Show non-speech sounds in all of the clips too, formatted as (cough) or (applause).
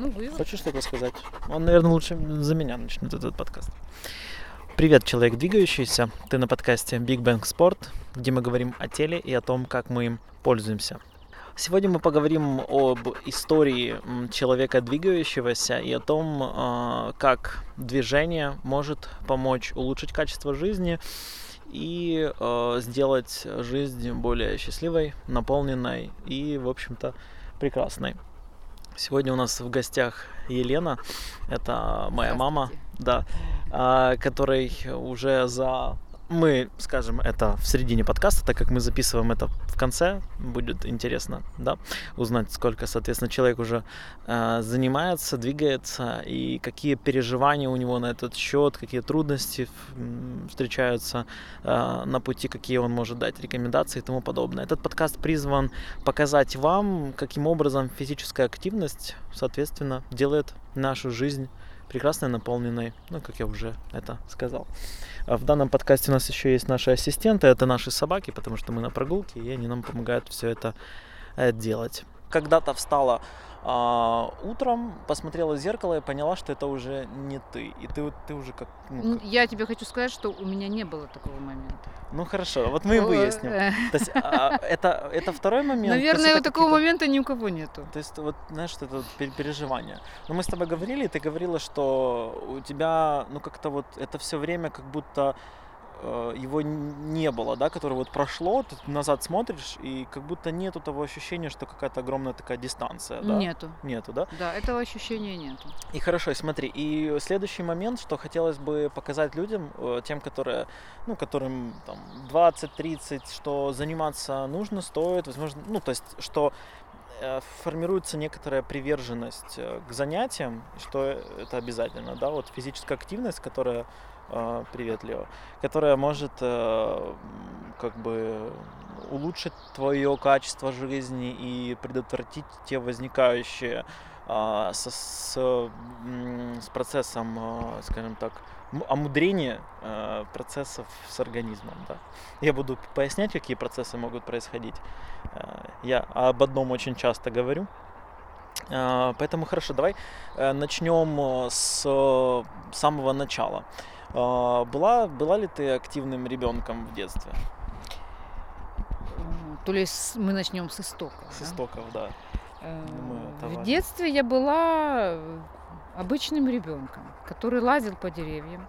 Ну, вывод. Хочешь что-то сказать? Он, наверное, лучше за меня начнет этот подкаст. Привет, человек двигающийся. Ты на подкасте Big Bang Sport, где мы говорим о теле и о том, как мы им пользуемся. Сегодня мы поговорим об истории человека двигающегося и о том, а, как движение может помочь улучшить качество жизни и э, сделать жизнь более счастливой, наполненной и, в общем-то, прекрасной. Сегодня у нас в гостях Елена, это моя мама, да, э, которой уже за мы скажем это в середине подкаста, так как мы записываем это в конце, будет интересно, да, узнать, сколько, соответственно, человек уже э, занимается, двигается и какие переживания у него на этот счет, какие трудности встречаются э, на пути, какие он может дать рекомендации и тому подобное. Этот подкаст призван показать вам, каким образом физическая активность, соответственно, делает нашу жизнь прекрасной, наполненной, ну, как я уже это сказал. А в данном подкасте у нас еще есть наши ассистенты, это наши собаки, потому что мы на прогулке, и они нам помогают все это э, делать. Когда-то встала а, утром посмотрела в зеркало и поняла, что это уже не ты. И ты, ты уже как, ну, как... Я тебе хочу сказать, что у меня не было такого момента. Ну хорошо, вот мы и выясним. Э. То есть а, это, это второй момент? Наверное, такого момента ни у кого нету. То есть вот, знаешь, это вот переживание. Но мы с тобой говорили, и ты говорила, что у тебя, ну как-то вот это все время как будто его не было, да, которое вот прошло, ты назад смотришь, и как будто нету того ощущения, что какая-то огромная такая дистанция, да? Нету. Нету, да? Да, этого ощущения нету. И хорошо, смотри, и следующий момент, что хотелось бы показать людям, э, тем, которые, ну, которым там 20-30, что заниматься нужно, стоит, возможно, ну, то есть, что э, формируется некоторая приверженность к занятиям, что это обязательно, да, вот физическая активность, которая привет, Лео, которая может э, как бы улучшить твое качество жизни и предотвратить те возникающие а, с, с, с процессом, а, скажем так, омудрения процессов с организмом. Да. Я буду пояснять, какие процессы могут происходить. Я об одном очень часто говорю. Поэтому хорошо, давай э, начнем э, с самого начала. А, была, была ли ты активным ребенком в детстве? То ли мы начнем с истоков. С да? истоков, да. Э, в детстве я была обычным ребенком, который лазил по деревьям,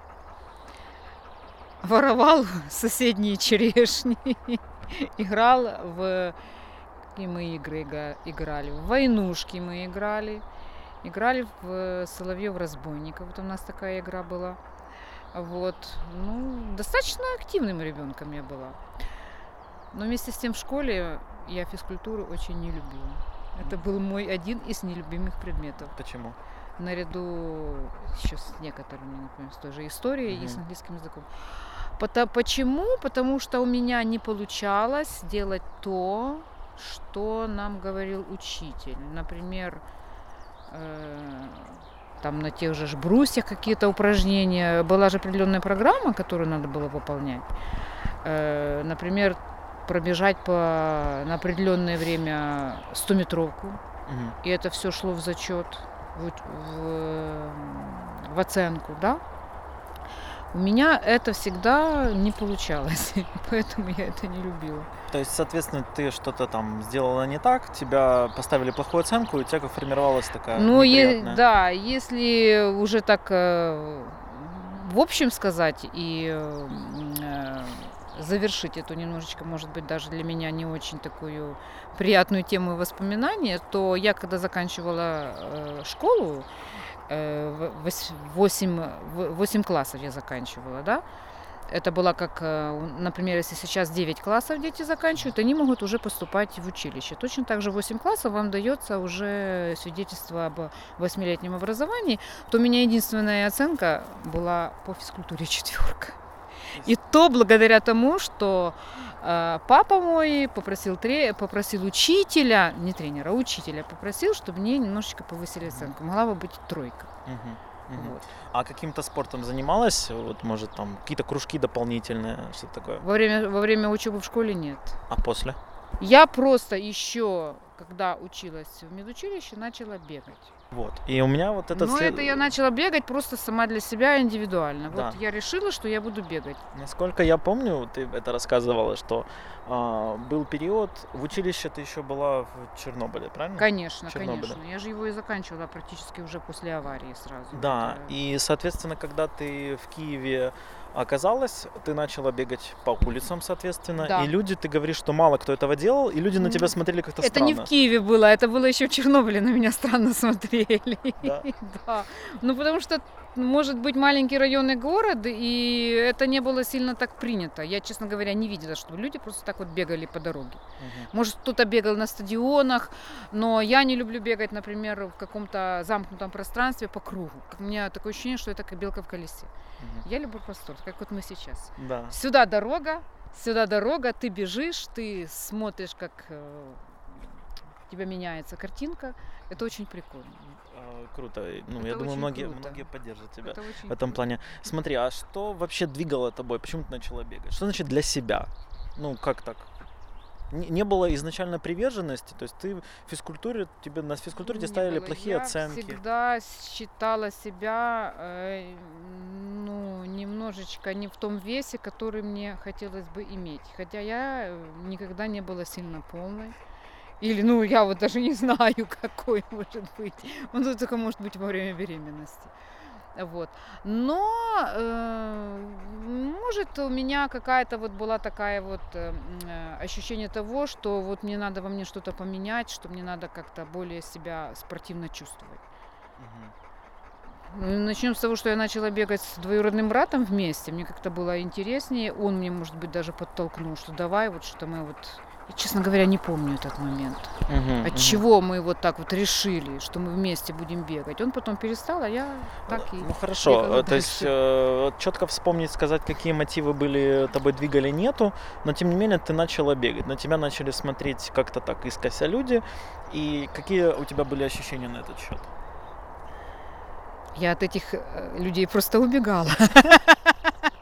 воровал (laughs) соседние черешни, (laughs) играл в какие мы игры играли, в войнушки мы играли, играли в Соловьев разбойников, вот у нас такая игра была. Вот. Ну, достаточно активным ребенком я была. Но вместе с тем в школе я физкультуру очень не любила. Это был мой один из нелюбимых предметов. Почему? Наряду сейчас с некоторыми, например, с той же историей mm-hmm. и с английским языком. Почему? Потому что у меня не получалось делать то, что нам говорил учитель. Например, э, там на тех же брусьях какие-то упражнения. Была же определенная программа, которую надо было выполнять. Э, например, пробежать по, на определенное время 100-метровку. Угу. И это все шло в зачет, в, в, в оценку, да? У меня это всегда не получалось, (laughs) поэтому я это не любила. То есть, соответственно, ты что-то там сделала не так, тебя поставили плохую оценку, и у тебя формировалась такая Ну, е- да, если уже так э, в общем сказать и э, завершить эту немножечко, может быть, даже для меня не очень такую приятную тему воспоминания, то я, когда заканчивала э, школу, 8, э, 8 классов я заканчивала, да. Это было как, э, например, если сейчас 9 классов дети заканчивают, они могут уже поступать в училище. Точно так же 8 классов вам дается уже свидетельство об 8-летнем образовании, то у меня единственная оценка была по физкультуре четверка. И то благодаря тому, что папа мой попросил, тре, попросил учителя, не тренера, а учителя, попросил, чтобы мне немножечко повысили оценку. Могла бы быть тройка. Угу. Вот. А каким-то спортом занималась? Вот, может, там какие-то кружки дополнительные, что-то такое? Во время, во время учебы в школе нет. А после? Я просто еще когда училась в медучилище, начала бегать. Вот. И у меня вот этот Но след- это я начала бегать просто сама для себя индивидуально. Да. Вот я решила, что я буду бегать. Насколько я помню, ты это рассказывала, что а, был период, в училище ты еще была в Чернобыле, правильно? Конечно, Чернобыля. конечно. Я же его и заканчивала практически уже после аварии сразу. Да, Это- и, соответственно, когда ты в Киеве оказалась, ты начала бегать по улицам, соответственно, Да. и люди, ты говоришь, что мало кто этого делал, и люди на тебя смотрели как-то Это странно. не в Киеве было, это было еще в Чернобыле, на меня странно смотрели. Да? (laughs) Да. Ну, потому что, может быть, маленький районный город, и это не было сильно так принято. Я, честно говоря, не видела, чтобы люди просто так вот бегали по дороге. Мгм. Может, кто-то бегал на стадионах, но я не люблю бегать, например, в каком-то замкнутом пространстве по кругу. У меня такое ощущение, что это как белка в колесе. Мгм. Я люблю простор, как вот мы сейчас. Да. Сюда дорога, сюда дорога, ты бежишь, ты смотришь, как э, у тебя меняется картинка. Это очень прикольно. А, Круто. Ну, Это я думаю, многие, круто. многие поддержат тебя Это в этом плане. Смотри, а что вообще двигало тобой? Почему ты начала бегать? Что значит для себя? Ну, как так? Не, было изначально приверженности, то есть ты в физкультуре, тебе на физкультуре тебе ставили было. плохие я оценки. всегда считала себя э, ну, немножечко не в том весе, который мне хотелось бы иметь. Хотя я э, никогда не была сильно полной. Или, ну, я вот даже не (laughs) знаю, какой может быть. Он тут только может быть во время беременности. Вот. Но, э, может, у меня какая-то вот была такая вот э, ощущение того, что вот мне надо во мне что-то поменять, что мне надо как-то более себя спортивно чувствовать. Мгм. Начнем с того, что я начала бегать с двоюродным братом вместе. Мне как-то было интереснее. Он мне, может быть, даже подтолкнул, что давай вот что мы вот... Я, честно говоря, не помню этот момент. Мгм, От мгм. чего мы вот так вот решили, что мы вместе будем бегать. Он потом перестал, а я так и... Ну хорошо, бегала э, то есть четко вспомнить, сказать, какие мотивы были тобой двигали, нету, но тем не менее ты начала бегать, на тебя начали смотреть как-то так искося люди, и какие у тебя были ощущения на этот счет? Я от этих э, людей просто убегала. (laughs)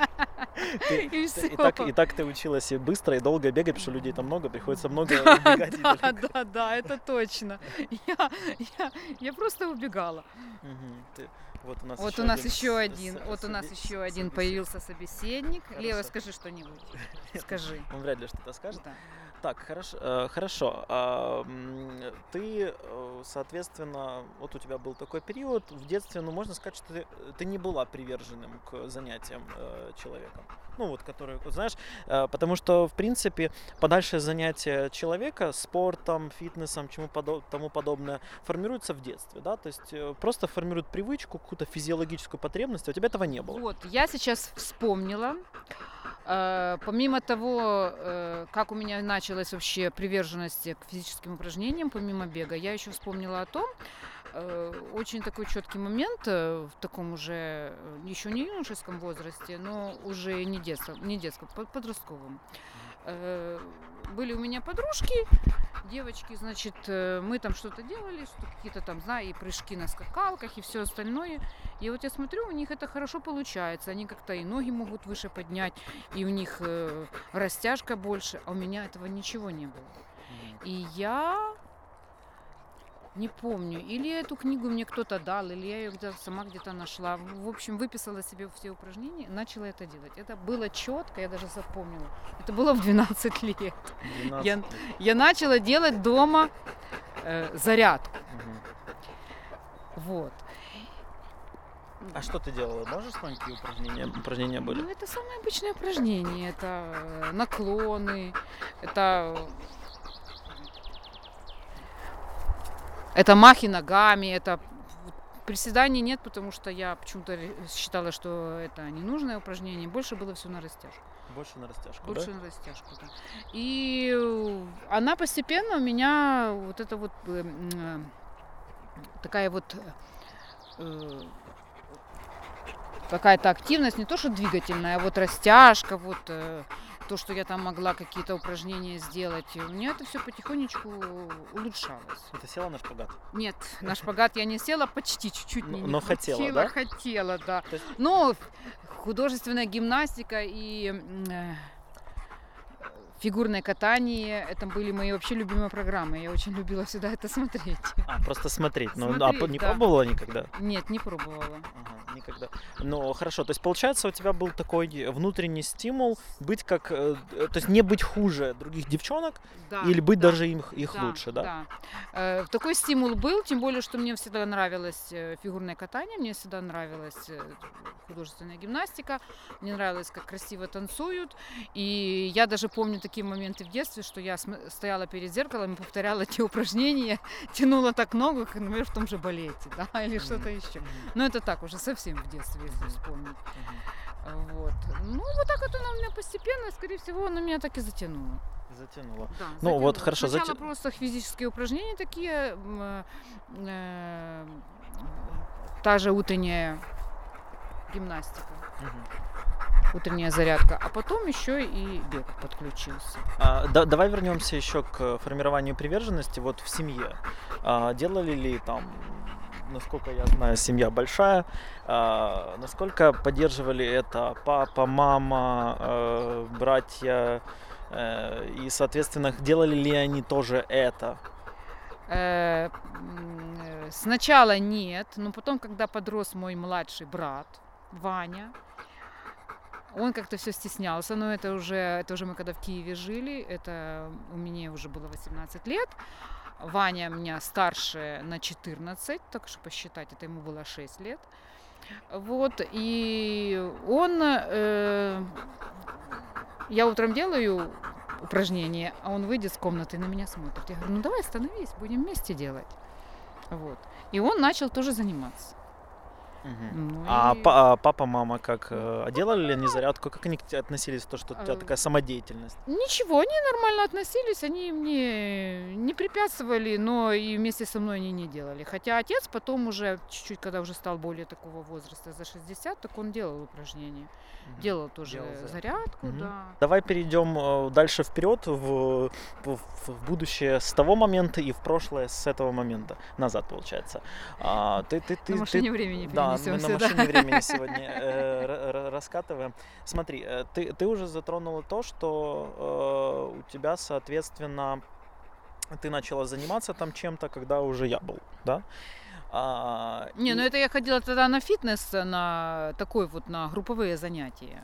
(laughs) Ты- И ты- всё. и, так, и так ты училась и быстро, и долго бегать, потому что людей там много, приходится много (laughs) убегать. и Да, да, да, это точно. Я, я, я просто убегала. Ты- Вот у нас Вот еще у нас один еще один, вот у нас еще один собеседник. появился собеседник. Лева, Хорошо. скажи что-нибудь. (laughs) Скажи. Он вряд ли что-то скажет. Да. Так, хорошо. э, хорошо. А, м, ты, э, соответственно, вот у тебя был такой период в детстве, ну, можно сказать, что ты, ты не была приверженным к занятиям э, человеком. Ну, вот, который, вот знаешь, э, потому что, в принципе, подальшее занятие человека спортом, фитнесом, чему подо- тому подобное, формируется в детстве, да, то есть э, просто формирует привычку, какую-то физиологическую потребность, а у тебя этого не было. Вот, я сейчас вспомнила. Э, помимо того, как у меня началась вообще приверженность к физическим упражнениям, помимо бега, я еще вспомнила о том, очень такой четкий момент э, в таком уже э, еще не юношеском возрасте, но уже не детском, не детском, под- подростковом. Э, Были у меня подружки, девочки, значит, э, мы там что-то делали, что какие-то там, знаю, и прыжки на скакалках, и все остальное. И вот я смотрю, у них это хорошо получается. Они как-то и ноги могут выше поднять, и у них э, растяжка больше, а у меня этого ничего не было. И я не помню, или эту книгу мне кто-то дал, или я ее где-то сама где-то нашла. В общем, выписала себе все упражнения, начала это делать. Это было четко, я даже запомнила. Это было в 12 лет. 12 Я- лет. Я начала делать дома э, зарядку. Мгм. Вот. А что ты делала? Можешь вспомнить, какие упражнения, упражнения были? Ну, это самые обычные упражнения. Это э, наклоны, это... Это махи ногами, это приседаний нет, потому что я почему-то считала, что это ненужное упражнение. Больше было все на растяжку. Больше на растяжку, Больше да? на растяжку, да. И она постепенно у меня вот это вот э, э, такая вот э, какая-то активность, не то что двигательная, а вот растяжка, вот то, что я там могла какие-то упражнения сделать. И у меня это все потихонечку улучшалось. И ты села на шпагат? Нет, на шпагат я не села, почти чуть-чуть Но- не но хотела, да? Хотела, да. Есть- Но художественная гимнастика и э, фигурное катание. Это были мои вообще любимые программы. Я очень любила всегда это смотреть. А, просто смотреть. Ну, а Смотреть, по- не да. пробовала никогда? Нет, не пробовала. Ага, никогда. Ну, хорошо. То есть, получается, у тебя был такой внутренний стимул быть как... э, э, То есть, не быть хуже других девчонок Да, или быть да. даже им, их Да, лучше, да? Э, Такой стимул был, тем более, что мне всегда нравилось э, фигурное катание, мне всегда нравилась э, художественная гимнастика, мне нравилось, как красиво танцуют. И я даже помню такие моменты в детстве, что я стояла перед зеркалом и повторяла те упражнения, (laughs) тянула так ногу, как, например, в том же балете, да, или что-то еще. Но это так уже совсем в детстве, если вспомнить. Вот. Ну, вот так вот оно у меня постепенно, скорее всего, оно меня так и затянуло. Затянуло. Да, Ну, вот затянуло. хорошо, Сначала зате- просто физические упражнения такие, э, э, та же утренняя гимнастика, Мгм. утренняя зарядка, а потом еще и бег подключился. А, да- давай вернемся еще к формированию приверженности вот в семье. А, делали ли там, насколько я знаю, семья большая, а, насколько поддерживали это папа, мама, э, братья, э, и, соответственно, делали ли они тоже это? Э, Сначала нет, но потом, когда подрос мой младший брат Ваня, он как-то все стеснялся, но это уже, это уже мы когда в Киеве жили, это у меня уже было 18 лет. Ваня меня старше на 14, так что посчитать, это ему было 6 лет. Вот, и он, э, я утром делаю упражнение, а он выйдет с комнаты и на меня смотрит. Я говорю, ну давай остановись, будем вместе делать. Вот. И он начал тоже заниматься. Ну А и- па- а папа, мама как э, делали ли они зарядку? Как они к тебе относились, то, что у тебя Э, такая самодеятельность? Ничего, они нормально относились, они мне не препятствовали, но и вместе со мной они не делали. Хотя отец потом уже, чуть-чуть, когда уже стал более такого возраста, за 60, так он делал упражнения. Делал тоже Делал зарядку. да. Давай перейдем э, дальше вперед в, в, в будущее с того момента и в прошлое с этого момента назад получается. А, ты, ты, ты, На ты- времени да, мы перенесемся, на да. машине времени (laughs) сегодня э, ра- ра- раскатываем. Смотри, э, ты, ты уже затронула то, что э, у тебя, соответственно, ты начала заниматься там чем-то, когда уже я был, да? А, Не, и- ну это я ходила тогда на фитнес, на такой вот, на групповые занятия.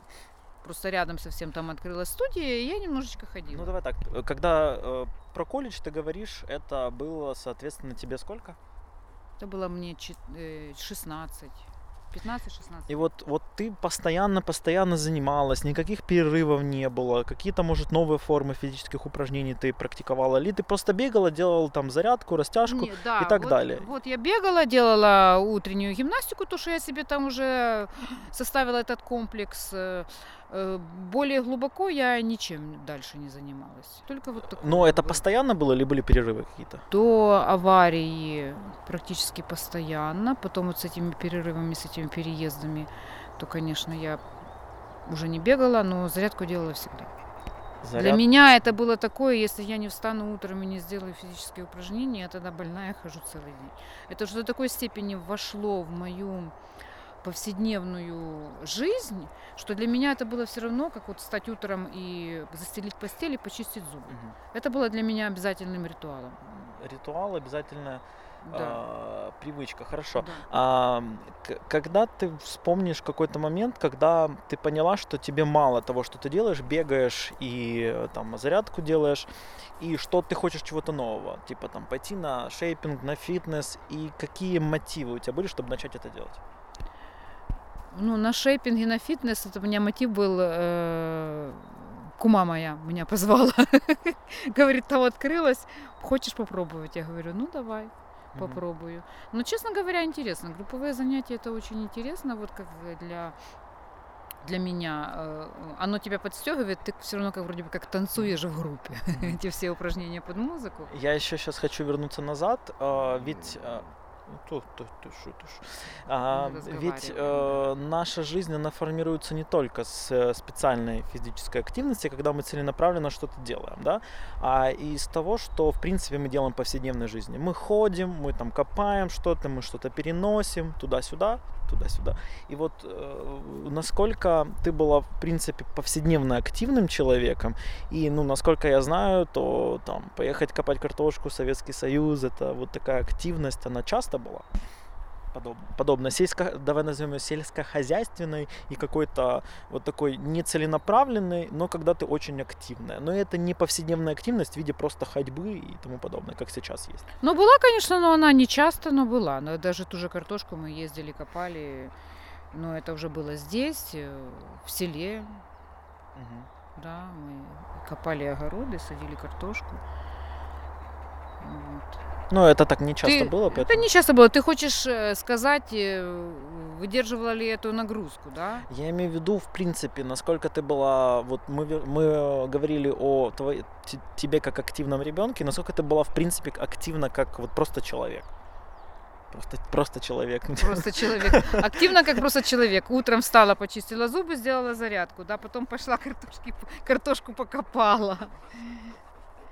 Просто рядом совсем там открылась студия, и я немножечко ходила. Ну давай так, когда э, про колледж ты говоришь, это было, соответственно, тебе сколько? Это было мне чет- э, 16, 15-16. И вот, вот ты постоянно-постоянно занималась, никаких перерывов не было, какие-то, может, новые формы физических упражнений ты практиковала, или ты просто бегала, делала там зарядку, растяжку? Не, да, и так вот, далее. Вот я бегала, делала утреннюю гимнастику, то, что я себе там уже (sniffs) составила этот комплекс. Э, Более глубоко я ничем дальше не занималась. Только вот такое. Но это постоянно было или были перерывы какие-то? До аварии практически постоянно. Потом вот с этими перерывами, с этими переездами, то, конечно, я уже не бегала, но зарядку делала всегда. Для Заряд- меня это было такое, если я не встану утром и не сделаю физические упражнения, я тогда больная хожу целый день. Это уже до такой степени вошло в мою повседневную жизнь, что для меня это было все равно, как вот встать утром и застелить постель и почистить зубы. Мгм. Это было для меня обязательным ритуалом. Ритуал обязательно Да. а, привычка, хорошо. да. А, когда ты вспомнишь какой-то момент, когда ты поняла, что тебе мало того, что ты делаешь, бегаешь и э, там зарядку делаешь, и что ты хочешь чего-то нового, типа там пойти на шейпинг, на фитнес, и какие мотивы у тебя были, чтобы начать это делать? Ну, на шейпинге, на фитнес, это у меня мотив был, э, кума моя меня позвала. (laughs) Говорит, там открылась, хочешь попробовать? Я говорю, ну давай, попробую. Но, честно говоря, интересно. Групповые занятия это очень интересно, вот как для для меня э, оно тебя подстегивает, ты все равно как вроде бы как танцуешь в группе. (laughs) Эти все упражнения под музыку. Я еще сейчас хочу вернуться назад, а, ведь а, ну, то- то- ты шутишь. А, Мы ведь э, наша жизнь, она формируется не только с э, специальной физической активности, когда мы целенаправленно что-то делаем, да, а из того, что, в принципе, мы делаем в повседневной жизни. Мы ходим, мы там копаем что-то, мы что-то переносим туда-сюда, туда-сюда. И вот э, насколько ты была, в принципе, повседневно активным человеком, и, ну, насколько я знаю, то там поехать копать картошку, Советский Союз, это вот такая активность, она часто была? подоб, подобно. Сельско, давай назовем ее сельскохозяйственной и какой-то вот такой нецеленаправленной, но когда ты очень активная. Но это не повседневная активность в виде просто ходьбы и тому подобное, как сейчас есть. Ну, была, конечно, но она не часто, но была. Но даже ту же картошку мы ездили, копали. Но это уже было здесь, э, в селе. Угу. Да, мы копали огороды, садили картошку. Ну, это так не часто ты, было, поэтому... Это не часто было. Ты хочешь э, сказать, э, выдерживала ли эту нагрузку, да? Я имею в виду, в принципе, насколько ты была... Вот мы, мы говорили о твоей, тебе как активном ребенке, насколько ты была, в принципе, активна как вот просто человек. Просто, просто человек. Просто человек. Активно, как просто человек. Утром встала, почистила зубы, сделала зарядку, да, потом пошла картошки, картошку покопала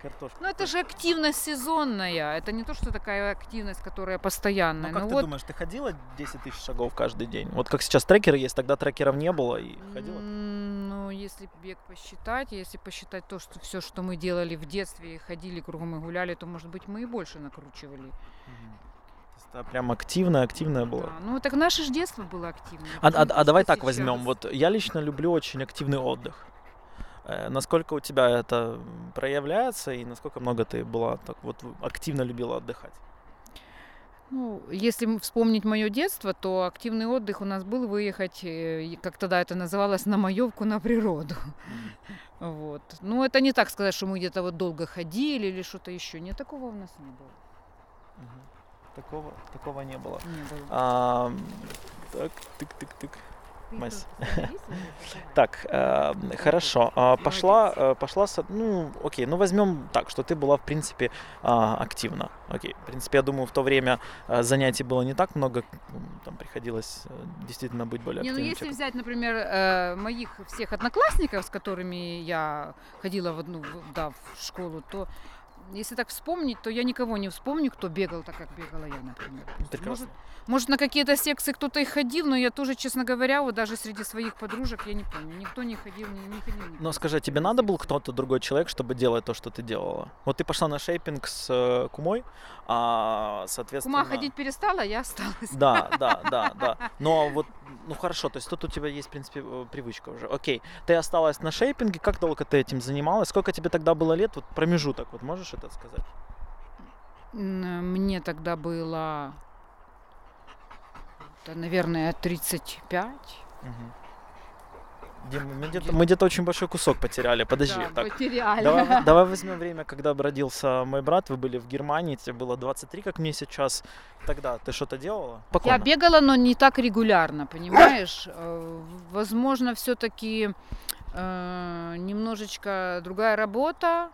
картошку. Ну это же активность сезонная. Это не то, что такая активность, которая постоянная. Ну как ну, ты вот... думаешь, ты ходила 10 тысяч шагов каждый день? Вот как сейчас трекеры есть, тогда трекеров не было и ходила? Ну, если бег посчитать, если посчитать то, что все, что мы делали в детстве, ходили кругом и гуляли, то, может быть, мы и больше накручивали. Угу. Это прям активная, активная была. Да, ну так наше же детство было активное. А, а, а давай так возьмем. Вот я лично люблю очень активный отдых. Э, насколько у тебя это проявляется и насколько много ты была так вот активно любила отдыхать? Ну, если вспомнить мое детство, то активный отдых у нас был выехать, э, как тогда это называлось, на маевку на природу. (laughs) Вот. Ну, это не так сказать, что мы где-то вот долго ходили или что-то еще. Нет, такого у нас не было. Такого, такого не было. Не было. А, так, тык-тык-тык. Мась. (laughs) Так, э, хорошо. А, пошла, э, пошла, ну, окей, ну возьмем так, что ты была, в принципе, а, активна. Окей, в принципе, я думаю, в то время э, занятий было не так много, там приходилось действительно быть более активным. Не, ну если взять, например, моих всех одноклассников, с которыми я ходила в одну, да, в школу, то если так вспомнить, то я никого не вспомню, кто бегал так, как бегала я, например. Прекрасно. Может, может, на какие-то секции кто-то и ходил, но я тоже, честно говоря, вот даже среди своих подружек, я не помню, никто не ходил, не, не ходил. Никто. Но скажи, тебе надо был кто-то другой человек, чтобы делать то, что ты делала? Вот ты пошла на шейпинг с э, кумой, а, соответственно... Кума ходить перестала, я осталась. Да, (laughs) да, да, да. Но вот, ну хорошо, то есть тут у тебя есть, в принципе, э, привычка уже. Окей, ты осталась на шейпинге, как долго ты этим занималась? Сколько тебе тогда было лет? Вот промежуток, вот можешь это сказать? Мне тогда было это, наверное, 35. Угу. Дим, мы где-то, мы где-то очень большой кусок потеряли. Подожди. Да, так. потеряли. Давай, (laughs) давай возьмем время, когда родился мой брат. Вы были в Германии, тебе было 23, как мне сейчас. Тогда ты что-то делала? Покойно. Я бегала, но не так регулярно, понимаешь? Э, возможно, все-таки э, немножечко другая работа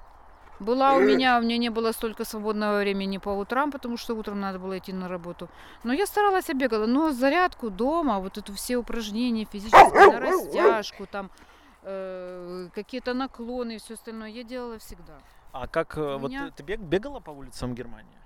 была у меня, у меня не было столько свободного времени по утрам, потому что утром надо было идти на работу. Но я старалась, я бегала. Но зарядку дома, вот это все упражнения физические, на растяжку, там э, какие-то наклоны и все остальное, я делала всегда. А как, э, у вот меня... ты, ты бегала по улицам Германии?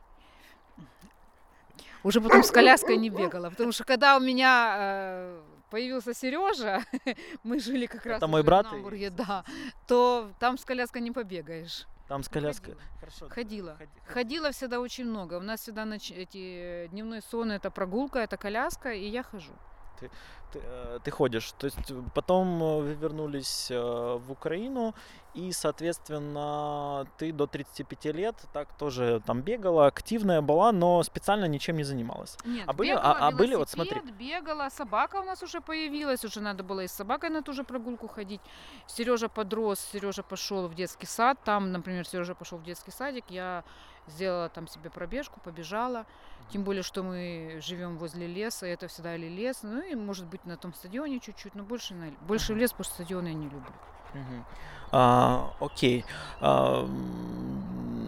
Уже потом с коляской не бегала, потому что когда у меня э, появился Сережа, (laughs) мы жили как раз Это мой брат в Намбурге, и... да, то там с коляской не побегаешь. Там с коляской. Ходила. Хорошо. Ходила. Ходи, Ходила всегда очень много. У нас всегда нач... эти дневной сон это прогулка, это коляска, и я хожу. Ты, ты, э, ты ходишь. То есть потом э, вы вернулись э, в Украину, и, соответственно, ты до 35 лет так тоже там бегала, активная была, но специально ничем не занималась. Нет, а были, бегала, а, а были вот смотри. бегала, собака у нас уже появилась, уже надо было и с собакой на ту же прогулку ходить. Сережа подрос, Сережа пошел в детский сад, там, например, Сережа пошел в детский садик, я сделала там себе пробежку, побежала. Тем более, что мы живем возле леса, это всегда или лес, ну и может быть на том стадионе чуть-чуть, но больше, на, больше в лес, потому что стадион я не люблю. Угу. А, окей. А,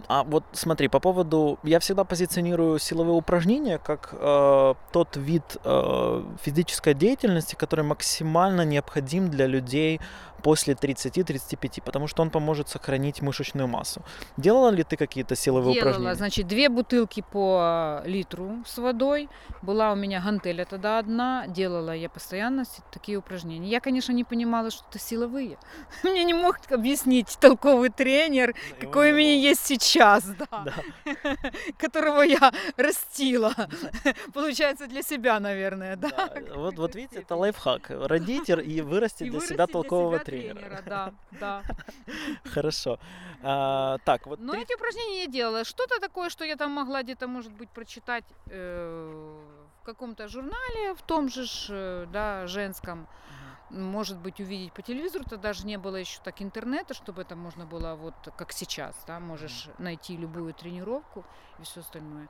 а вот смотри, по поводу... Я всегда позиционирую силовые упражнения как э, тот вид э, физической деятельности, который максимально необходим для людей после 30-35, потому что он поможет сохранить мышечную массу. Делала ли ты какие-то силовые Делала, упражнения? значит, две бутылки по литру с водой. Была у меня гантеля тогда одна. Делала я постоянно такие упражнения. Я, конечно, не понимала, что это силовые. (laughs) Мне не мог объяснить толковый тренер, какой у меня есть сейчас, да, Да. (laughs) которого я растила. (laughs) Получается, для себя, наверное, да. Да, Вот, вот видите, это лайфхак. Родить и вырастить И для себя толкового себя тренера. Да, да. (laughs) Хорошо. А, так, вот Но три- эти упражнения я делала. Что-то такое, что я там могла где-то, может быть, прочитать э, в каком-то журнале, в том же, э, да, женском. Может быть, увидеть по телевизору, тогда даже не было еще так интернета, чтобы это можно было вот как сейчас, да, можешь найти любую тренировку и все остальное.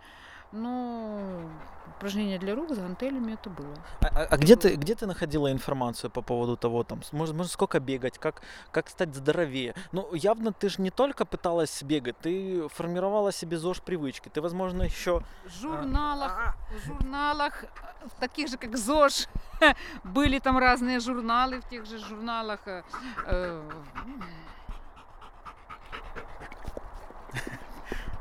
Но упражнения для рук с гантелями это было. А, а- а где ты, где ты находила информацию по поводу того, там, может, может сколько бегать, как, как стать здоровее? Ну, явно ты же не только пыталась бегать, ты формировала себе ЗОЖ привычки. Ты, возможно, еще... В журналах, в журналах, э, в таких же, как ЗОЖ, (laughs) были там разные журналы, в тех же журналах. э, э,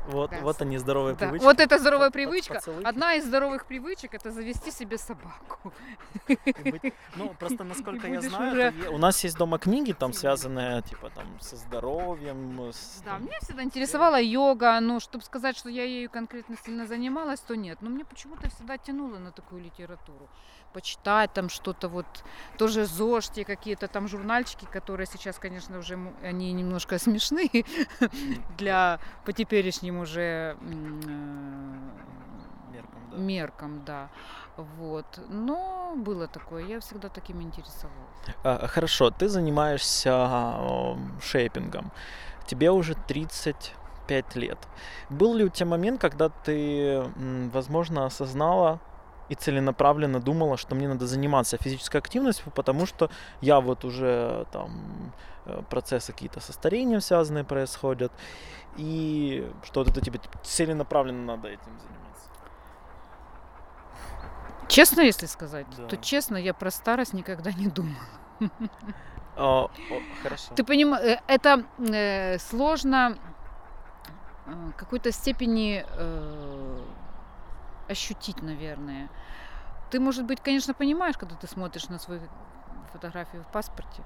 Вот, Да, вот они, здоровые да. привычки. Вот это здоровая По- по- привычка. поцелуйки. Одна из здоровых привычек это завести себе собаку. Быть- Ну, просто, насколько я знаю, уже то е- у нас есть дома книги, там, связанные, типа, там, со здоровьем, с... Да, там, меня всегда интересовала йога, но чтобы сказать, что я ею конкретно сильно занималась, то нет. Но мне почему-то всегда тянуло на такую литературу. Почитать там что-то вот, тоже ЗОЖ, те какие-то там журнальчики, которые сейчас, конечно, уже они немножко (laughs) смешные для по теперешним уже э, меркам, да. меркам, да. Вот. Но было такое, я всегда таким интересовалась. А, Хорошо, ты занимаешься шейпингом. Тебе уже 35 лет. Был ли у тебя момент, когда ты, возможно, осознала и целенаправленно думала, что мне надо заниматься физической активностью, потому что я вот уже там э, процессы какие-то со старением связанные происходят, и что вот это тебе целенаправленно надо этим заниматься. Честно, если сказать, то Да. честно, я про старость никогда не думала. А, о, хорошо. Ты понимаешь, это э, сложно э, какой-то степени э, ощутить, наверное. Ты, может быть, конечно, понимаешь, когда ты смотришь на свою фотографию в паспорте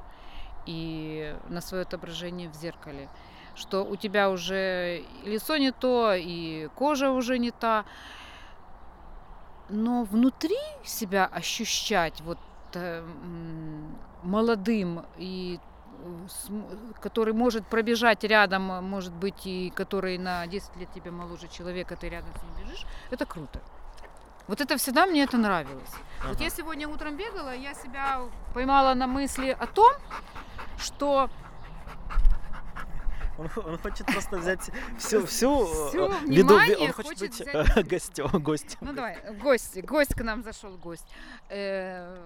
и на свое отображение в зеркале, что у тебя уже лицо не то, и кожа уже не та. Но внутри себя ощущать вот э, молодым и э, который может пробежать рядом, а может быть, и который на 10 лет тебя моложе человека, ты рядом с ним бежишь, это круто. Вот это всегда мне это нравилось. Вот Ага. я сегодня утром бегала, я себя поймала на мысли о том, что Он, он хочет просто взять всю, всю, Всё э, внимание он хочет, хочет быть взять э, гостем, гостем. Ну давай, гость, гость к нам зашел, гость. Э,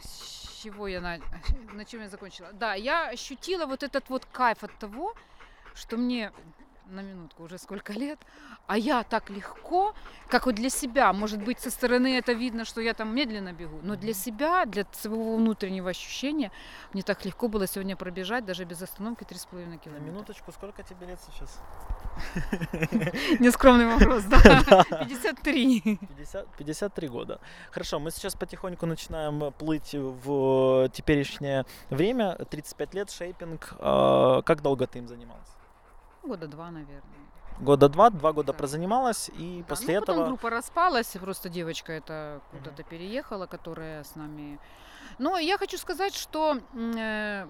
С чего я на, на чем я закончила? Да, я ощутила вот этот вот кайф от того, что мне на минутку уже сколько лет, а я так легко, как вот для себя, может быть, со стороны это видно, что я там медленно бегу, но для себя, для своего внутреннего ощущения, мне так легко было сегодня пробежать даже без остановки 3,5 На километра. минуточку, сколько тебе лет сейчас? (laughs) Нескромный вопрос, да. 53. 50, 53 года. Хорошо, мы сейчас потихоньку начинаем плыть в теперешнее время. 35 лет, шейпинг. А, Как долго ты им занималась? Года два, наверное. Года два, два года Да. прозанималась, и Да, после ну, потом этого... группа распалась, просто девочка это куда-то переехала, которая с нами. Но я хочу сказать, что э,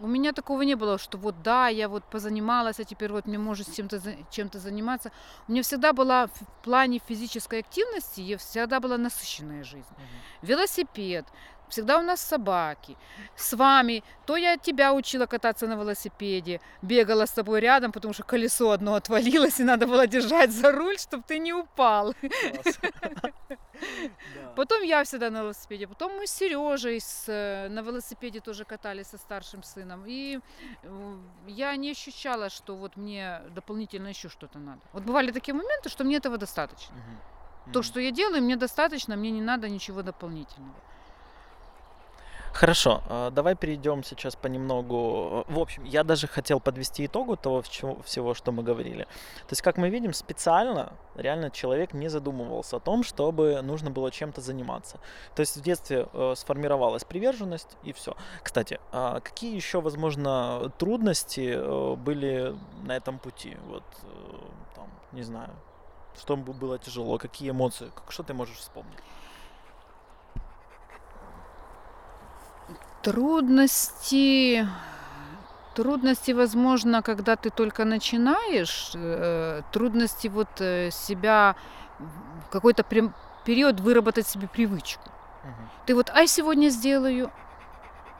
у меня такого не было, что вот да, я вот позанималась, а теперь вот мне может чем-то чем-то заниматься. У меня всегда была в плане физической активности, я всегда была насыщенная жизнь. Мгм. Велосипед, всегда у нас собаки. С вами, то я тебя учила кататься на велосипеде, бегала с тобой рядом, потому что колесо одно отвалилось, и надо было держать за руль, чтобы ты не упал. (laughs) Потом я всегда на велосипеде, потом мы с Сережей с, э, на велосипеде тоже катались со старшим сыном. И э, я не ощущала, что вот мне дополнительно еще что-то надо. Вот бывали такие моменты, что мне этого достаточно. То, что я делаю, мне достаточно, мне не надо ничего дополнительного. Хорошо, а, давай перейдем сейчас понемногу. В общем, я даже хотел подвести итогу того всего, что мы говорили. То есть, как мы видим, специально реально человек не задумывался о том, чтобы нужно было чем-то заниматься. То есть в детстве э, сформировалась приверженность и все. Кстати, а какие еще, возможно, трудности э, были на этом пути? Вот, э, там, не знаю, что было тяжело, какие эмоции, что ты можешь вспомнить? Трудности, трудности, возможно, когда ты только начинаешь, э, трудности вот э, себя в какой-то период выработать себе привычку. Угу. Ты вот, ай, сегодня сделаю,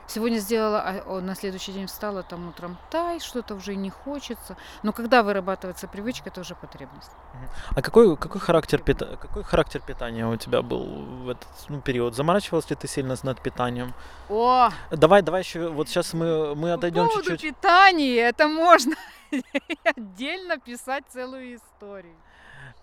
Сегодня сделала, а на следующий день встала, там утром тай, что-то уже не хочется. Но когда вырабатывается привычка, это уже потребность. А какой, какой, характер, пита... какой характер питания у тебя был в этот ну, период? Заморачивалась ли ты сильно над питанием? О! Давай, давай еще, вот сейчас мы, мы отойдем По чуть-чуть. питания, это можно (laughs) отдельно писать целую историю.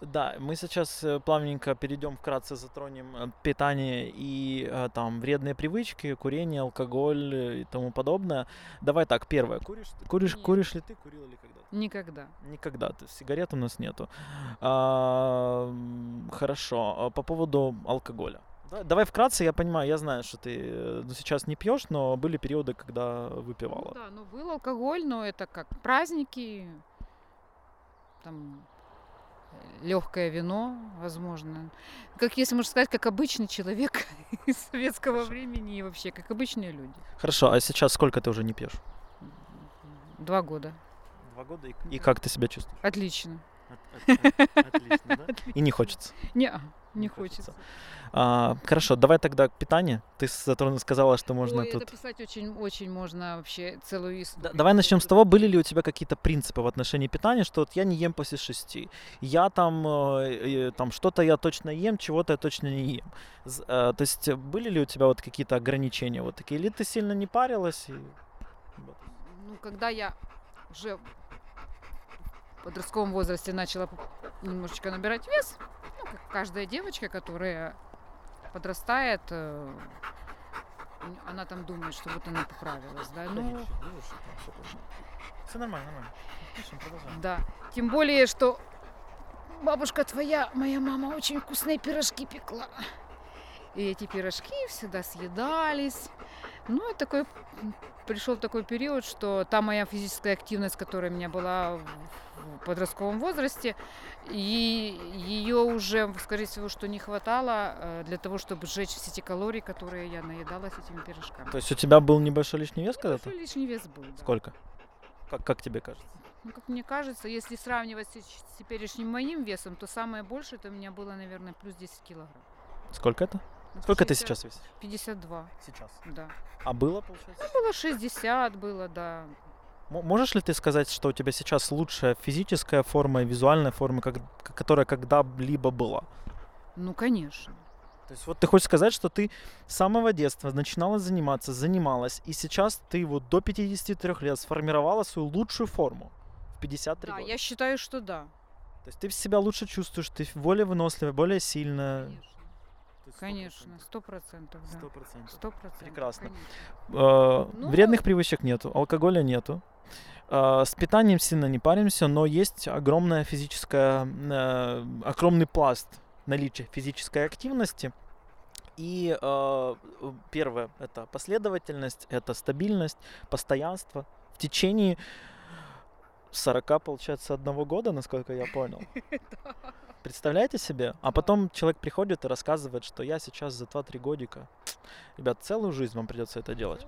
Да, мы сейчас э, плавненько перейдем, вкратце затронем э, питание и э, там вредные привычки, курение, алкоголь и тому подобное. Давай так, первое. Куришь, куришь, куришь ли ты, курил ли когда? Никогда. Никогда. Сигарет у нас нету. А, хорошо. По поводу алкоголя. Давай вкратце, я понимаю, я знаю, что ты ну, сейчас не пьешь, но были периоды, когда выпивала. Ну, да, ну был алкоголь, но это как праздники, там легкое вино, возможно. Как, если можно сказать, как обычный человек (laughs) из советского времени и вообще, как обычные люди. Хорошо, а сейчас сколько ты уже не пьешь? Два года. Два года? И, и как ты себя чувствуешь? Отлично. Отлично, да? (laughs) И не хочется? Не, не хочется. А, хорошо, давай тогда питание. Ты сказала, что можно Ой, тут... это писать очень, очень можно вообще целую историю. Да, давай начнем с того, были ли у тебя какие-то принципы в отношении питания, что вот я не ем после шести, я там, э, там что-то я точно ем, чего-то я точно не ем. Э, то есть были ли у тебя вот какие-то ограничения вот такие, или ты сильно не парилась? И... Ну, когда я уже в подростковом возрасте начала немножечко набирать вес, как каждая девочка, которая подрастает, э, она там думает, что вот она поправилась, да, ну... Все нормально, нормально. Отлично, продолжаем. Да, тем более, что бабушка твоя, моя мама, очень вкусные пирожки пекла. И эти пирожки всегда съедались. Ну, и такой пришел такой период, что та моя физическая активность, которая у меня была в подростковом возрасте, и ее уже, скорее всего, что не хватало э, для того, чтобы сжечь все эти калории, которые я наедалась этими пирожками. То есть у тебя был небольшой лишний вес когда-то? Небольшой лишний вес был, да. Сколько? Как, как тебе кажется? Ну, как мне кажется, если сравнивать с теперешним моим весом, то самое большее это у меня было, наверное, плюс 10 килограмм. Сколько это? Сколько 60, ты сейчас весишь? 52. Сейчас? Да. А было, получается? Ну, было 60, было, да. Можешь ли ты сказать, что у тебя сейчас лучшая физическая форма и визуальная форма, как, которая когда-либо была? Ну, конечно. То есть вот ты хочешь сказать, что ты с самого детства начинала заниматься, занималась, и сейчас ты вот до 53 лет сформировала свою лучшую форму в 53 да, года? я считаю, что да. То есть ты себя лучше чувствуешь, ты более выносливая, более сильная. Конечно. Конечно, сто процентов. Сто процентов. Сто процентов. Прекрасно. Э, ну, вредных привычек нету, алкоголя нету. Э, с питанием сильно не паримся, но есть огромная физическая, э, огромный пласт наличия физической активности. И э, первое это последовательность, это стабильность, постоянство в течение 40, получается, одного года, насколько я понял. (laughs) Представляете себе? А потом человек приходит и рассказывает, что я сейчас за 2-3 годика. Ребят, целую жизнь вам придется это делать.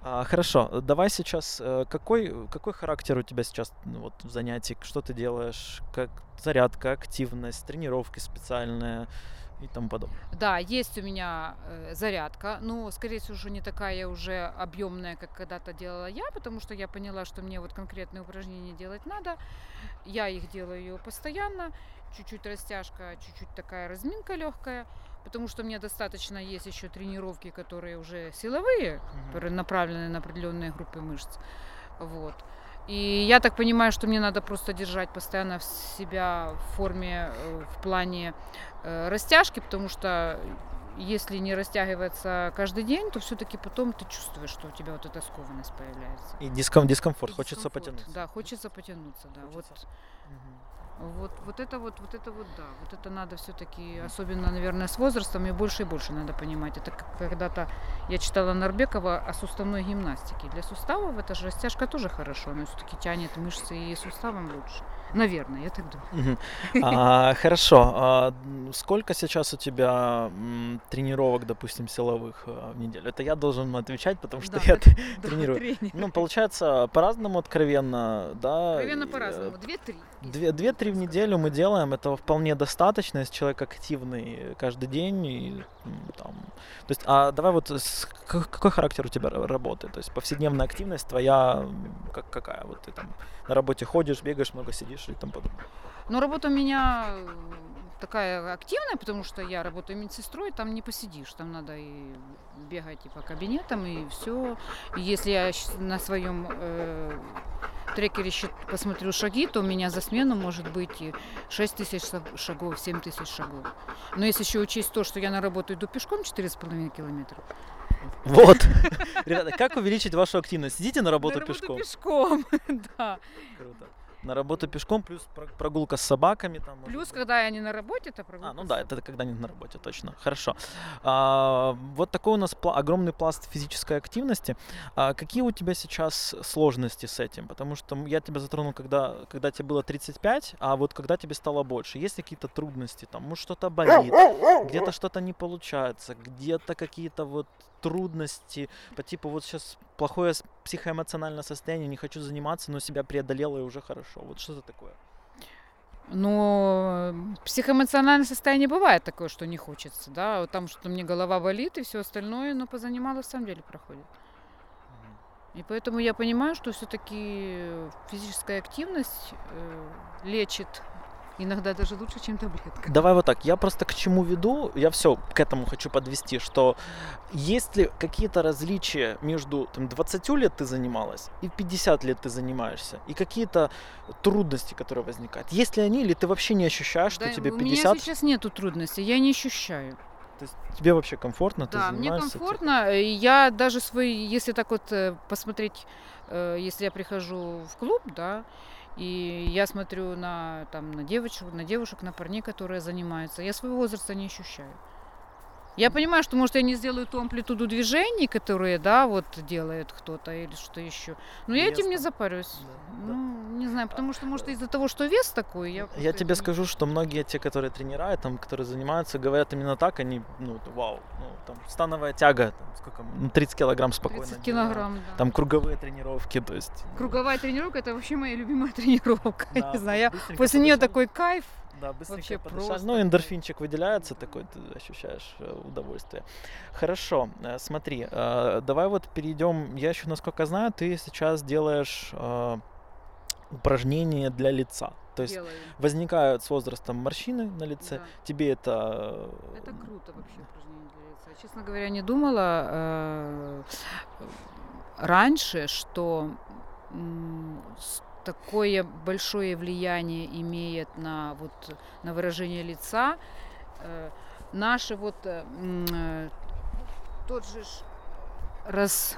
А, хорошо, давай сейчас, э, какой, какой характер у тебя сейчас ну, вот, занятий, что ты делаешь, как зарядка, активность, тренировки специальные, и тому подобное. Да, есть у меня э, зарядка, но, скорее всего, уже не такая уже объемная, как когда-то делала я, потому что я поняла, что мне вот конкретные упражнения делать надо. Я их делаю постоянно, чуть-чуть растяжка, чуть-чуть такая разминка легкая, потому что мне достаточно есть еще тренировки, которые уже силовые, mm-hmm. которые направлены на определенные группы мышц. Вот. И я так понимаю, что мне надо просто держать постоянно себя в форме, э, в плане э, растяжки, потому что если не растягиваться каждый день, то все-таки потом ты чувствуешь, что у тебя вот эта скованность появляется. И диском, дискомфорт, И хочется дискомфорт. потянуться. Да, хочется потянуться, да. Хочется. Вот. Вот, вот это вот, вот это вот, да. Вот это надо все-таки, особенно, наверное, с возрастом, и больше и больше надо понимать. Это когда-то я читала Нарбекова о суставной гимнастике. Для суставов это же растяжка тоже хорошо, она все-таки тянет мышцы и суставом лучше. Наверное, я так думаю. А, (laughs) хорошо. А, сколько сейчас у тебя тренировок, допустим, силовых а, в неделю? Это я должен отвечать, потому что Да, я (laughs) это- Да, тренирую. тренер. Ну, получается, по-разному откровенно, да. Откровенно э, по-разному. Две-три. Две- Две-три в неделю мы делаем, этого вполне достаточно, если человек активный каждый день. И, там, то есть, а давай вот с- какой характер у тебя ра- работы? То есть повседневная активность твоя как, какая? Вот ты там на работе ходишь, бегаешь, много сидишь и тому подобное. Но работа у меня э, такая активная, потому что я работаю медсестрой, там не посидишь, там надо и бегать и по кабинетам, и все. И если я на своем э, трекере посмотрю шаги, то у меня за смену может быть и 6 тысяч шаг- шагов, 7 тысяч шагов. Но если еще учесть то, что я на работу иду пешком 4,5 километра. Вот. (laughs) Ребята, как увеличить вашу активность? Идите на работу на пешком. пешком, (laughs) да. Круто. На работу пешком, плюс про- прогулка с собаками. Там, Плюс, быть. когда я не на работе, это прогулка. А, ну да, это когда не на работе, точно. Хорошо. А, вот такой у нас пла- огромный пласт физической активности. А какие у тебя сейчас сложности с этим? Потому что я тебя затронул, когда, когда тебе было 35, а вот когда тебе стало больше. Есть какие-то трудности? Там, может, что-то болит, где-то что-то не получается, где-то какие-то вот трудности по типу вот сейчас плохое психоэмоциональное состояние, не хочу заниматься, но себя преодолела и уже хорошо. Вот что это такое? М, психоэмоциональное состояние бывает такое, что не хочется, да, вот там что мне голова болит и все остальное, но позанималась, в самом деле проходит. И поэтому я понимаю, что все-таки физическая активность э, лечит иногда даже лучше, чем таблетка. Давай вот так. Я просто к чему веду, я все к этому хочу подвести, что есть ли какие-то различия между там, 20 лет ты занималась и 50 лет ты занимаешься, и какие-то трудности, которые возникают. Есть ли они, или ты вообще не ощущаешь, что Да, тебе у 50, меня сейчас нету трудностей, я не ощущаю. то есть тебе вообще комфортно, ты Да, мне типа? комфортно. и Я даже свой, если так вот э, посмотреть, э, если я прихожу в клуб, да, и я смотрю на, там, на девочек, на девушек, на парней, которые занимаются, я своего возраста не ощущаю. Я понимаю, что, может, я не сделаю ту амплитуду движений, которые, да, вот делает кто-то или что еще. Но я Вес этим не запарюсь. Да, да. Ну, не знаю, потому что, может, из-за того, что вес такой, я Я тебе не- скажу, что многие те, которые тренера, там, которые занимаются, говорят именно так, они, ну, вау, ну, там, становая тяга, там, сколько, мы, ну, 30 килограмм спокойно 30 делаем. килограмм, да. Там круговые тренировки, то есть... ну, Круговая тренировка это вообще моя любимая (laughs) тренировка. Да, не знаю, я после нее такой кайф. Да, быстренько Вообще подышать. просто Ну, эндорфинчик выделяется, такой ты ощущаешь э, удовольствие. Хорошо, э, смотри, э, давай вот перейдем. Я еще, насколько знаю, ты сейчас делаешь упражнения для лица. То есть делаю. возникают с возрастом морщины на лице. Да. Тебе это... Это круто вообще упражнение для лица. Честно говоря, не думала э, раньше, что такое большое влияние имеет на вот на выражение лица. Э, наши вот э, э, тот же ж рас,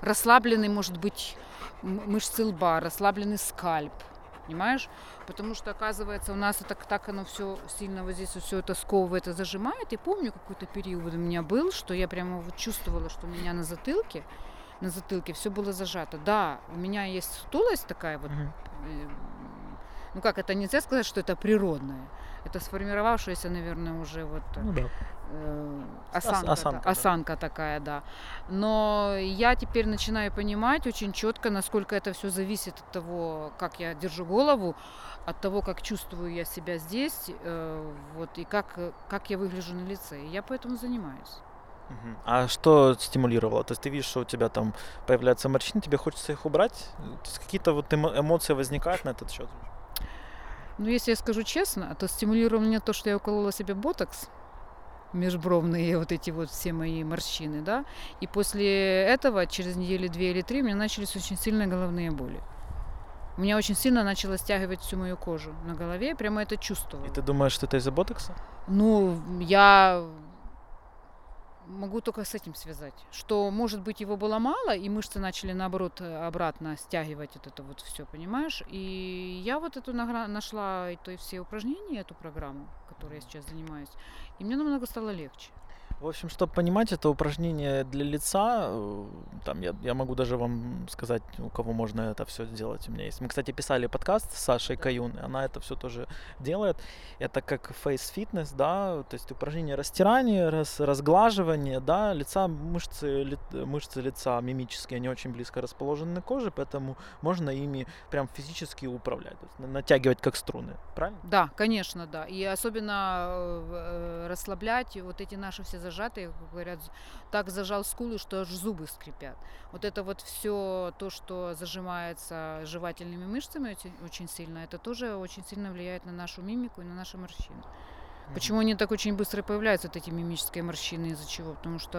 расслабленный может быть мышцы лба, расслабленный скальп, понимаешь? Потому что, оказывается, у нас это так оно все сильно вот здесь все это сковывает и зажимает. И помню, какой-то период у меня был, что я прямо вот чувствовала, что у меня на затылке, на затылке все было зажато. Да, у меня есть сутулость такая вот. Э, Ну как, это нельзя сказать, что это природное. Это сформировавшаяся, наверное, уже вот Ну да. э, осанка, осанка, та- да. осанка такая, да. Но я теперь начинаю понимать очень четко, насколько это все зависит от того, как я держу голову, от того, как чувствую я себя здесь, э, вот, и как, как я выгляжу на лице. И я поэтому занимаюсь. А что стимулировало? То есть ты видишь, что у тебя там появляются морщины, тебе хочется их убрать? То есть какие-то вот эмо- эмоции возникают на этот счет? Ну, если я скажу честно, то стимулировало меня то, что я уколола себе ботокс, межбровные вот эти вот все мои морщины, да. И после этого, через недели две или три, у меня начались очень сильные головные боли. У меня очень сильно начало стягивать всю мою кожу на голове, я прямо это чувствовала. И ты думаешь, что это из-за ботокса? Ну, я могу только с этим связать, что, может быть, его было мало, и мышцы начали, наоборот, обратно стягивать вот это вот все, понимаешь? И я вот эту нашла это все упражнения, эту программу, которой я сейчас занимаюсь, и мне намного стало легче. В общем, чтобы понимать, это упражнение для лица. э, Там я, я могу даже вам сказать, у кого можно это все сделать. У меня есть. Мы, кстати, писали подкаст с Сашей Каюн, и она это все тоже делает. Это как face fitness, да, то есть упражнение растирания, раз, разглаживания, да, лица, мышцы, ли- мышцы лица мимические, они очень близко расположены к коже, поэтому можно ими прям физически управлять, то есть на- натягивать как струны, правильно? Да, конечно, да. И особенно э, э, расслаблять вот эти наши все зажатые, как говорят, так зажал скулы, что аж зубы скрипят. Вот это вот все то, что зажимается жевательными мышцами очень, сильно, это тоже очень сильно влияет на нашу мимику и на наши морщины. Почему они так очень быстро появляются, вот эти мимические морщины, из-за чего? Потому что,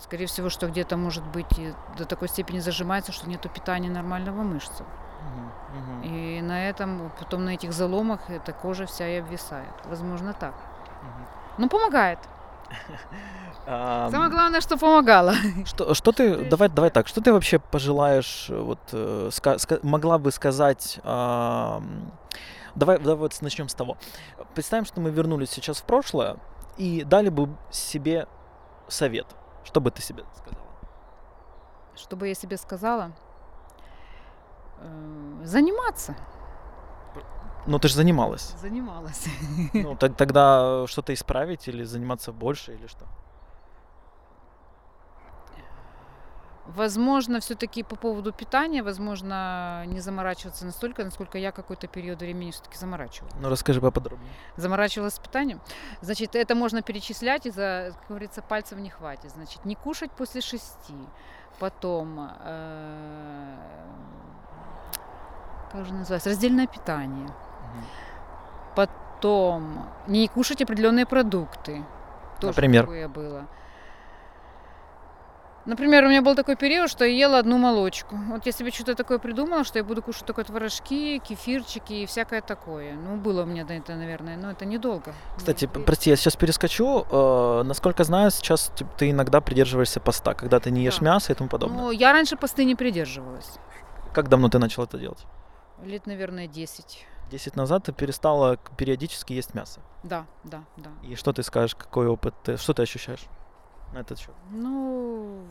скорее всего, что где-то, может быть, и до такой степени зажимается, что нету питания нормального мышцы. Мгм, мгм. И на этом, потом на этих заломах эта кожа вся и обвисает. Возможно, так. Мгм. Ну, помогает. (laughs) Ам, Самое главное, что помогало. Что, что ты, (laughs) давай, давай так, что ты вообще пожелаешь, э, вот, э, ска- ска- могла бы сказать, ам, давай, давай вот начнем с того. Представим, что мы вернулись сейчас в прошлое и дали бы себе совет. Что бы ты себе сказала? Что бы я себе сказала? Э, Заниматься. Ну, ты же занималась. Занималась. Ну, (laughs) тогда что-то исправить или заниматься больше, или что? Возможно, все-таки по поводу питания, возможно, не заморачиваться настолько, насколько я какой-то период времени все-таки заморачивалась. Ну, расскажи поподробнее. Заморачивалась с питанием. Значит, это можно перечислять, и за, как говорится, пальцев не хватит. Значит, не кушать после шести. Потом, э, как же называется, раздельное питание. Потом, не кушать определенные продукты. Тоже Например? такое было. Например, у меня был такой период, что я ела одну молочку. Вот я себе что-то такое придумала, что я буду кушать только творожки, кефирчики и всякое такое. Ну, было у меня это, наверное, но это недолго. Кстати, п- прости, я сейчас перескочу. Э, насколько знаю, сейчас типа, ты иногда придерживаешься поста, когда ты не ешь Да. мясо и тому подобное. Ну, я раньше посты не придерживалась. Как давно ты начал это делать? Лет, наверное, 10. 10 назад ты перестала периодически есть мясо. Да, да, да. И что ты скажешь, какой опыт, ты, что ты ощущаешь на этот счет? Ну,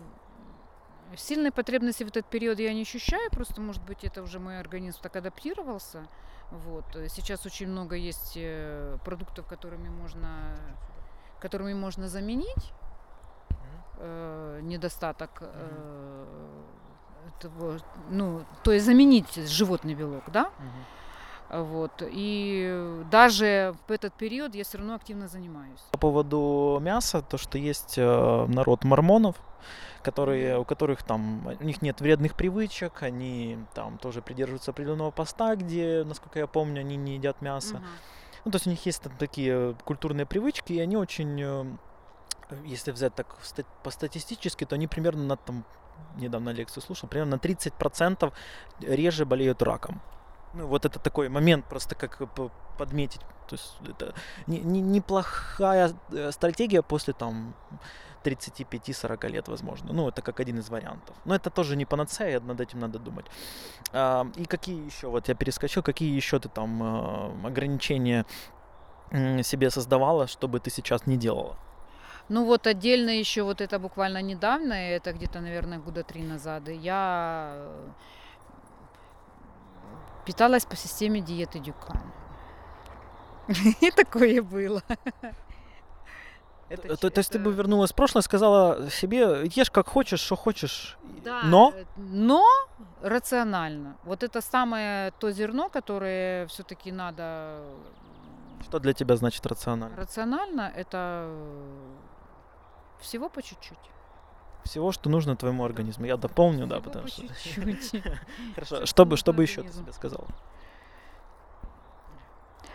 сильной потребности в этот период я не ощущаю, просто, может быть, это уже мой организм так адаптировался. Вот. э, Сейчас очень много есть э, продуктов, которыми можно, которыми можно заменить э, недостаток э, этого, ну, то есть заменить животный белок, да? Вот. И даже в этот период я все равно активно занимаюсь. По поводу мяса, то, что есть э, народ мормонов, которые, у которых там, у них нет вредных привычек, они там тоже придерживаются определенного поста, где, насколько я помню, они не едят мясо. Мгм. Ну, то есть у них есть там такие культурные привычки, и они очень, э, если взять так ста- по-статистически, то они примерно на там, недавно лекцию слушал, примерно на 30% реже болеют раком. Ну, вот это такой момент, просто как подметить. То есть это не- не- неплохая э, стратегия после там 35-40 лет, возможно. Ну, это как один из вариантов. Но это тоже не панацея, над этим надо думать. А, и какие еще, вот я перескочил, какие еще ты там э, ограничения себе создавала, чтобы ты сейчас не делала? Ну вот отдельно еще вот это буквально недавно, это где-то, наверное, года три назад, я питалась по системе диеты Дюкана. (laughs) И такое было. Это То, ч- то есть ты бы вернулась в прошлое, сказала себе, ешь как хочешь, что хочешь, Да, но э, но рационально. Вот это самое то зерно, которое все-таки надо что для тебя значит рационально? рационально, это э, всего по чуть-чуть. Всего, что нужно твоему организму. Я дополню, да, потому по (laughs) что... Хорошо. Всё, Что бы, что что бы нужно еще ты себе сказала?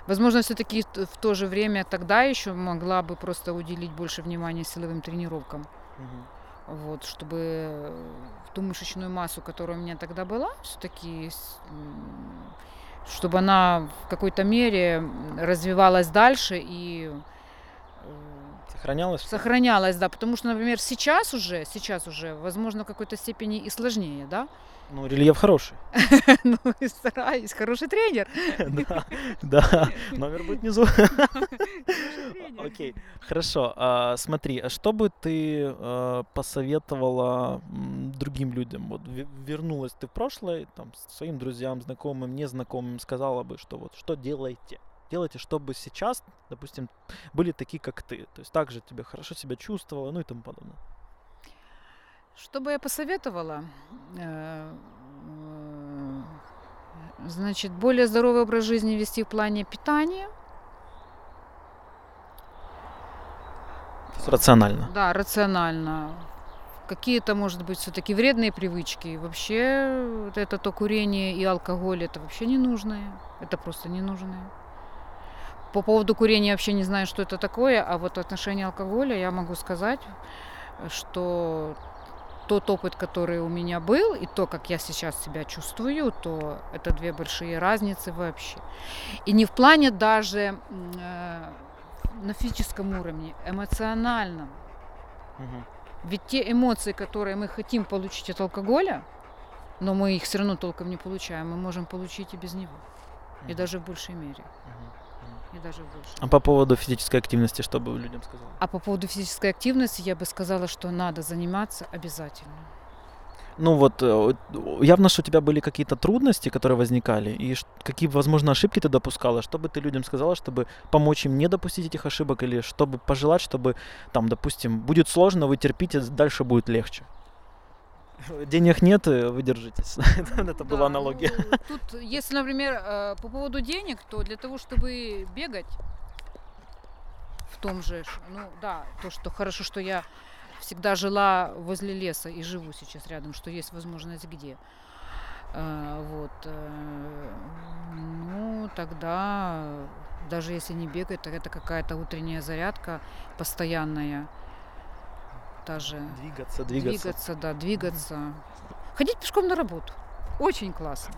Возможно, все-таки в то же время тогда еще могла бы просто уделить больше внимания силовым тренировкам. Вот, чтобы э, ту мышечную массу, которая у меня тогда была, все-таки, чтобы она в какой-то мере развивалась дальше и Сохранялось? Сохранялась, да, потому что, например, сейчас уже, сейчас уже, возможно, в какой-то степени и сложнее, да? Ну, рельеф хороший. (laughs) Ну, и стараюсь, хороший тренер. (laughs) Да, да. Номер будет внизу. (laughs) Окей, хорошо. А, смотри, а что бы ты э, посоветовала другим людям? Вот ве- вернулась ты в прошлое, там, своим друзьям, знакомым, незнакомым, сказала бы, что вот что делайте? Делайте, чтобы сейчас, допустим, были такие, как ты. То есть также тебе хорошо себя чувствовала, ну и тому подобное. Что бы я посоветовала? Э, э, Значит, более здоровый образ жизни вести в плане питания. Рационально. Да, рационально. Какие-то, может быть, все-таки вредные привычки. Вообще, вот это то курение и алкоголь, это вообще не нужное. Это просто не нужное. По поводу курения вообще не знаю, что это такое, а вот в отношении алкоголя я могу сказать, что тот опыт, который у меня был, и то, как я сейчас себя чувствую, то это две большие разницы вообще. И не в плане даже э, на физическом уровне, эмоциональном. Мгм. Ведь те эмоции, которые мы хотим получить от алкоголя, но мы их все равно толком не получаем, мы можем получить и без него. И Мгм. даже в большей мере. Мгм. И даже в большей. А по поводу физической активности, что бы людям сказала? А по поводу физической активности я бы сказала, что надо заниматься обязательно. Ну вот, э, явно, что у тебя были какие-то трудности, которые возникали, и какие, возможно, ошибки ты допускала, что бы ты людям сказала, чтобы помочь им не допустить этих ошибок, или чтобы пожелать, чтобы, там, допустим, будет сложно, вы терпите, дальше будет легче. (laughs) Денег нет, э, вы держитесь. (laughs) Это была Да, аналогия. ну, тут, если, например, э, по поводу денег, то для того, чтобы бегать в том же, ну да, то, что хорошо, что я всегда жила возле леса и живу сейчас рядом, что есть возможность где. Э, Вот. Ну, тогда, даже если не бегать, то это какая-то утренняя зарядка постоянная. Та же Двигаться, двигаться. Двигаться, да, двигаться. Ходить пешком на работу. Очень классно.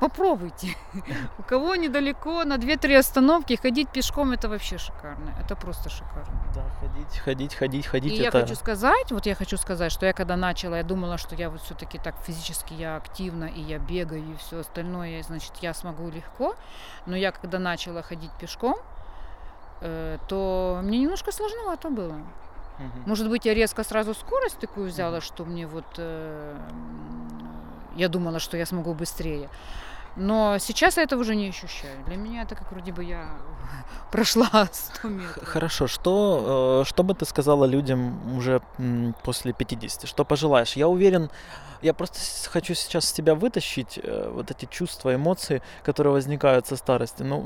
Попробуйте. (laughs) У кого недалеко, на 2-3 остановки, ходить пешком это вообще шикарно. Это просто шикарно. Да, ходить, ходить, ходить, ходить. И я это... хочу сказать, вот я хочу сказать, что я когда начала, я думала, что я вот все-таки так физически я активна, и я бегаю, и все остальное, значит, я смогу легко. Но я когда начала ходить пешком, э, то мне немножко сложновато было. Мгм. Может быть, я резко сразу скорость такую взяла, что мне вот... э, я думала, что я смогу быстрее. Но сейчас я этого уже не ощущаю. Для меня это как вроде бы я (laughs) прошла (laughs) 100 метров. Хорошо, что, э, что бы ты сказала людям уже после 50? Что пожелаешь? Я уверен, я просто хочу сейчас с тебя вытащить э, вот эти чувства, эмоции, которые возникают со старости. Ну,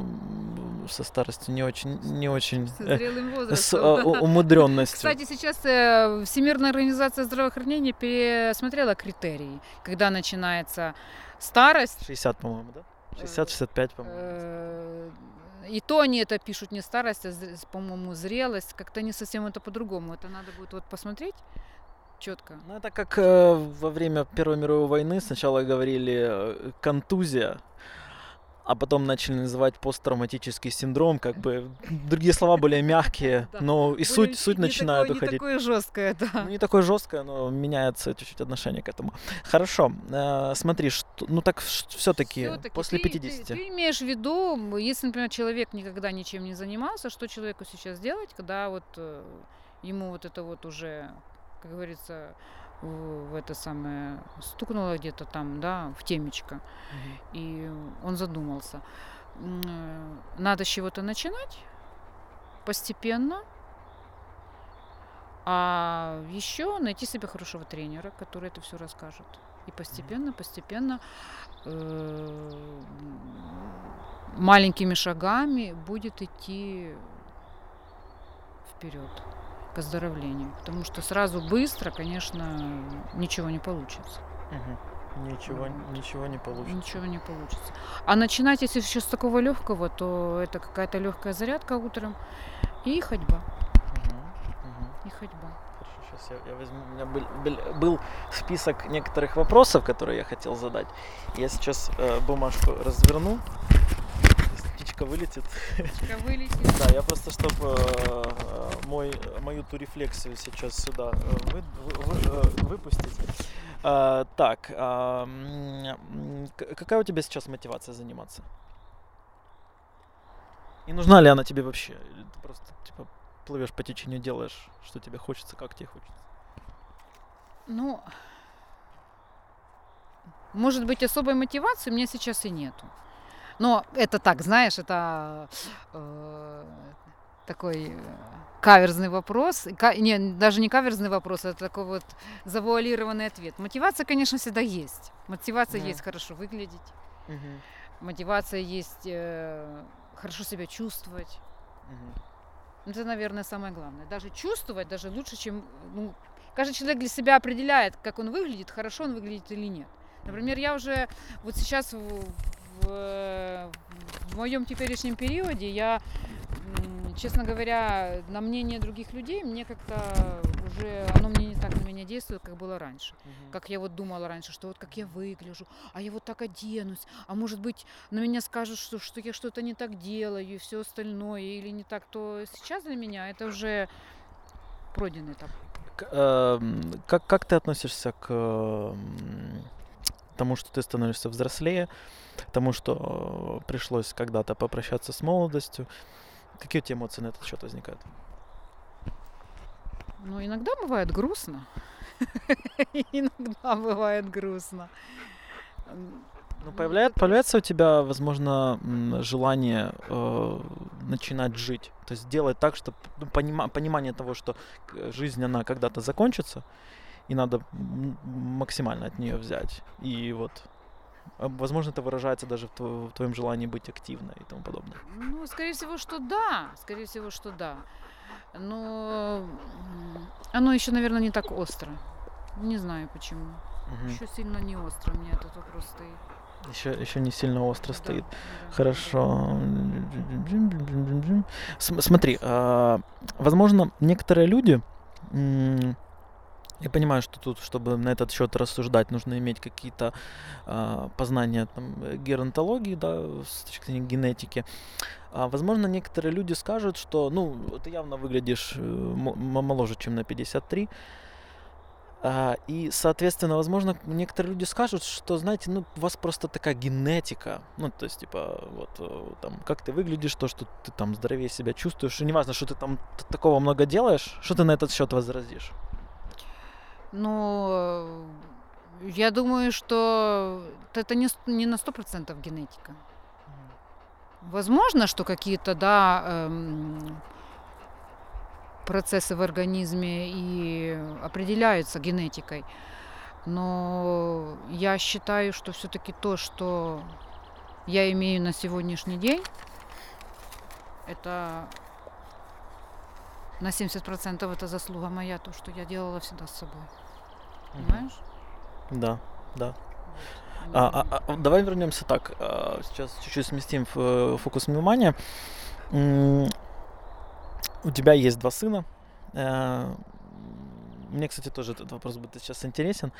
со старостью не очень, не очень э, зрелым с возрастом. э, у- умудренностью. Кстати, сейчас э, Всемирная организация здравоохранения пересмотрела критерии, когда начинается старость. 60, по-моему, да? 60-65, по-моему. Э, И то они это пишут не старость, а, по-моему, зрелость. Как-то не совсем это по-другому. Это надо будет вот посмотреть четко. Ну, это как э, во время Первой мировой войны сначала говорили контузия, а потом начали называть посттравматический синдром, как бы другие слова более мягкие, но и суть, суть начинает уходить. Не такое жесткое, да. Ну, не такое жесткое, но меняется чуть-чуть отношение к этому. Хорошо, э, смотри, ну так все-таки после ты- 50. Ты, имеешь в виду, если, например, человек никогда ничем не занимался, что человеку сейчас делать, когда вот э, ему вот это вот уже, как говорится, в, это самое стукнуло где-то там, да, в темечко, и он задумался. Э, Надо с чего-то начинать постепенно, а еще найти себе хорошего тренера, который это все расскажет. И постепенно, постепенно, э, маленькими шагами будет идти вперед к оздоровлению. Потому что сразу быстро, конечно, ничего не получится. Мгм. Ничего, ничего не получится. Ничего не получится. А начинать, если еще с такого легкого, то это какая-то легкая зарядка утром и ходьба. И ходьба. Хорошо, сейчас я, я возьму. У меня был, был- был список некоторых вопросов, которые я хотел задать. Я сейчас э, бумажку разверну. Птичка вылетит. Птичка вылетит. Да, я просто, чтобы мой, мою ту рефлексию сейчас сюда э, вы, вы, вы, э, выпустить. А, так, а, какая у тебя сейчас мотивация заниматься? И нужна ли она тебе вообще? Или ты просто типа плывешь по течению, делаешь, что тебе хочется, как тебе хочется? Ну, может быть, особой мотивации у меня сейчас и нету. Но это так, знаешь, это э, такой э, каверзный вопрос. Ка- не, даже не каверзный вопрос, это такой вот завуалированный ответ. Мотивация, конечно, всегда есть. Мотивация Да. есть хорошо выглядеть. Мотивация есть э, хорошо себя чувствовать. Это, наверное, самое главное. Даже чувствовать, даже лучше, чем... Ну, каждый человек для себя определяет, как он выглядит, хорошо он выглядит или нет. Например, я уже вот сейчас в, моем теперешнем периоде, я, честно говоря, на мнение других людей, мне как-то уже, оно мне не так на меня действует, как было раньше. Как я вот думала раньше, что вот как я выгляжу, а я вот так оденусь, а может быть на меня скажут, что, что я что-то не так делаю и все остальное, или не так, то сейчас для меня это уже пройденный этап. Эм, Как, как ты относишься к эм, тому, что ты становишься взрослее, тому, что э, пришлось когда-то попрощаться с молодостью? Какие у тебя эмоции на этот счет возникают? Ну, иногда бывает грустно. (laughs) Иногда бывает грустно. Ну, Ну, появляет, появляется у тебя, возможно, желание э, начинать жить, то есть делать так, чтобы понимание того, что жизнь она когда-то закончится, и надо максимально от нее взять. И вот, а, возможно, это выражается даже в, тво- в твоем желании быть активной и тому подобное. Ну, скорее всего, что да. Скорее всего, что да. Но оно еще, наверное, не так остро. Не знаю почему. Мгм. Еще сильно не остро меня этот вопрос стоит. Еще, еще не сильно остро Да, стоит. да, Хорошо. См- Смотри, а, возможно, некоторые люди, я понимаю, что тут, чтобы на этот счет рассуждать, нужно иметь какие-то а, познания там, э, геронтологии, да, с точки зрения генетики. А, возможно, некоторые люди скажут, что, ну, ты явно выглядишь э, моложе, чем на 53. А, и, соответственно, возможно, некоторые люди скажут, что, знаете, ну, у вас просто такая генетика. Ну, то есть, типа, вот, э, там, как ты выглядишь, то, что ты там здоровее себя чувствуешь, и неважно, что ты там такого много делаешь, что ты на этот счет возразишь? Ну, э, я думаю, что это не, не на сто процентов генетика. Возможно, что какие-то, да, эм, процессы в организме и определяются генетикой. Но я считаю, что все-таки то, что я имею на сегодняшний день, это на 70% это заслуга моя, то, что я делала всегда с собой. Понимаешь? Да, да. Вот. А, а- а, давай вернемся так. а, Сейчас чуть-чуть сместим фокус внимания. У тебя есть два сына. Э, Мне, кстати, тоже этот вопрос будет сейчас интересен.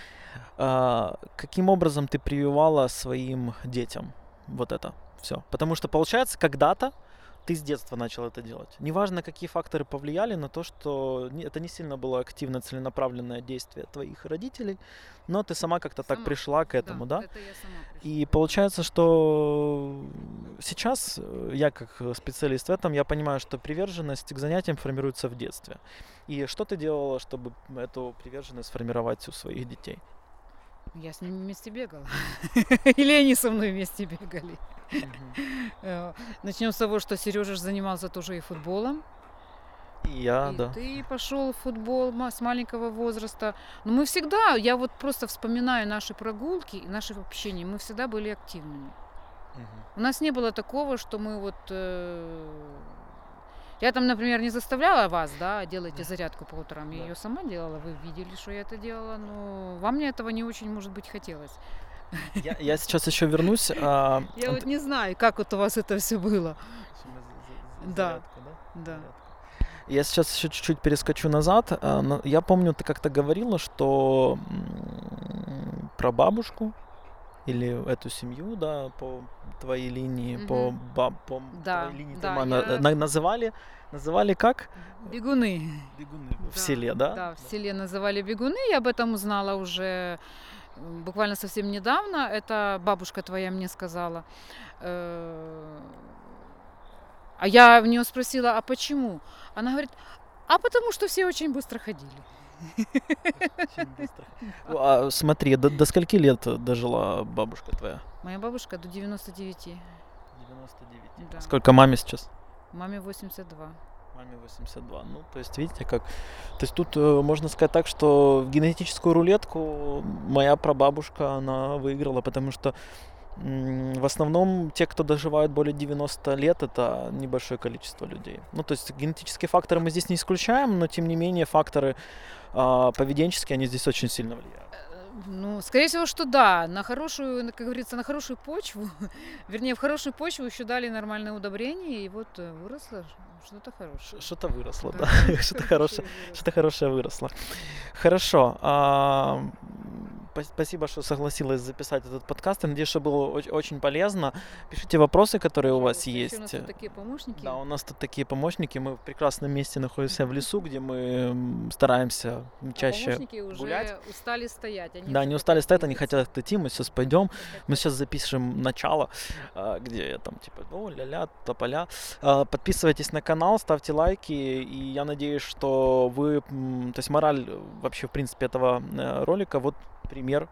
А, Каким образом ты прививала своим детям вот это все? Потому что, получается, когда-то ты с детства начал это делать. Неважно, какие факторы повлияли на то, что это не сильно было активно целенаправленное действие твоих родителей, но ты сама как-то так пришла к этому, да? Это сама пришла. И получается, что сейчас э, я как э, специалист в этом, я понимаю, что приверженность к занятиям формируется в детстве. И что ты делала, чтобы эту приверженность сформировать у своих детей? Я с ними вместе бегала. (laughs) Или они со мной вместе бегали. (laughs) Начнем с того, что Сережа занимался тоже и футболом. И я, и да. ты пошел в футбол с маленького возраста. Но мы всегда, я вот просто вспоминаю наши прогулки и наше общение, мы всегда были активными. Мгм. У нас не было такого, что мы вот... э, Я там, например, не заставляла вас, да, делайте зарядку по утрам. Я Да. ее сама делала, вы видели, что я это делала, но вам мне этого не очень, может быть, хотелось. Я, я сейчас еще вернусь. а, Я вот- не знаю, как вот у вас это все было. Да. Да. Я сейчас еще чуть-чуть перескочу назад. А, Я помню, ты как-то говорила, что про бабушку или эту семью, да, по твоей линии, Мгм. по, ба- по Да, твоей линии да, дома на- я- на- называли, называли как? Бегуны. Бегуны в Да, селе, да? Да, в селе называли бегуны. Я об этом узнала уже буквально совсем недавно. Это бабушка твоя мне сказала. Э, А я в нее спросила, а почему? Она говорит, а потому что все очень быстро ходили. А, смотри, до, до скольки лет дожила бабушка твоя? Моя бабушка до 99, 99. да. Сколько маме сейчас? Маме 82. Маме 82. Ну, то есть, видите, как... То есть тут э, можно сказать так, что в генетическую рулетку моя прабабушка, она выиграла, потому что в основном те, кто доживают более 90 лет, это небольшое количество людей. Ну, то есть генетические факторы мы здесь не исключаем, но тем не менее факторы а, поведенческие, они здесь очень сильно влияют. Ну, скорее всего, что да. На хорошую, как говорится, на хорошую почву, (laughs) вернее, в хорошую почву еще дали нормальное удобрение, и вот выросло что-то хорошее. Что-то выросло, да. Да, (laughs) Что-то хорошее. выросло. Что-то хорошее выросло. Хорошо. а, Спасибо, что согласилась записать этот подкаст. Я надеюсь, что было оч- очень полезно. Пишите вопросы, которые у вас еще У нас есть. тут такие помощники. Да, у нас тут такие помощники. Мы в прекрасном месте находимся в лесу, где мы стараемся А чаще. помощники уже гулять. устали стоять. Они Да, не устали стоять, они хотят идти. Мы сейчас пойдем. Мы сейчас запишем начало, а, где я там типа, ну, ля-ля, тополя. А, Подписывайтесь на канал, ставьте лайки, и я надеюсь, что вы, то есть мораль э, вообще, в принципе, этого э, ролика, вот пример,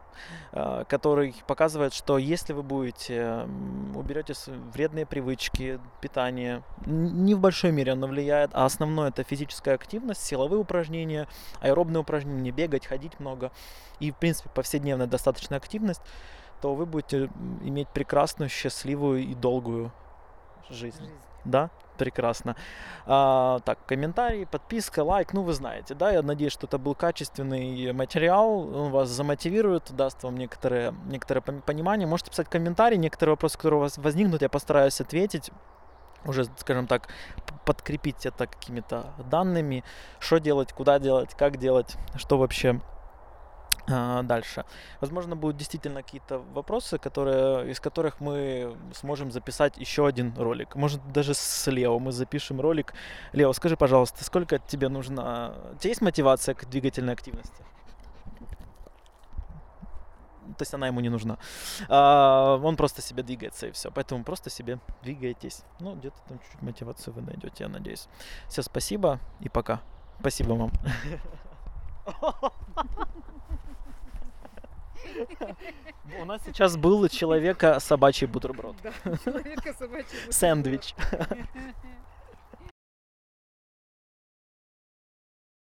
а, который показывает, что если вы будете, уберете вредные привычки, питание, не в большой мере оно влияет, а основное это физическая активность, силовые упражнения, аэробные упражнения, бегать, ходить много, и, в принципе, повседневная достаточная активность, то вы будете иметь прекрасную, счастливую и долгую жизнь. жизнь. Да, прекрасно. А, так, комментарий, подписка, лайк, ну вы знаете, да, я надеюсь, что это был качественный материал, он вас замотивирует, даст вам некоторое, некоторое пон- понимание. Можете писать комментарии, некоторые вопросы, которые у вас возникнут, я постараюсь ответить уже, скажем так, подкрепить это какими-то данными, что делать, куда делать, как делать, что вообще дальше. Возможно, будут действительно какие-то вопросы, которые, из которых мы сможем записать еще один ролик. Может, даже с Лео мы запишем ролик. Лео, скажи, пожалуйста, сколько тебе нужно... У тебя есть мотивация к двигательной активности? То есть она ему не нужна. А, он просто себе двигается и все. Поэтому просто себе двигайтесь. Ну, где-то там чуть-чуть мотивацию вы найдете, я надеюсь. Все, спасибо и пока. Спасибо вам. (laughs) У нас сейчас был человека собачий бутерброд. Да, человека собачий. Сэндвич. бутерброд.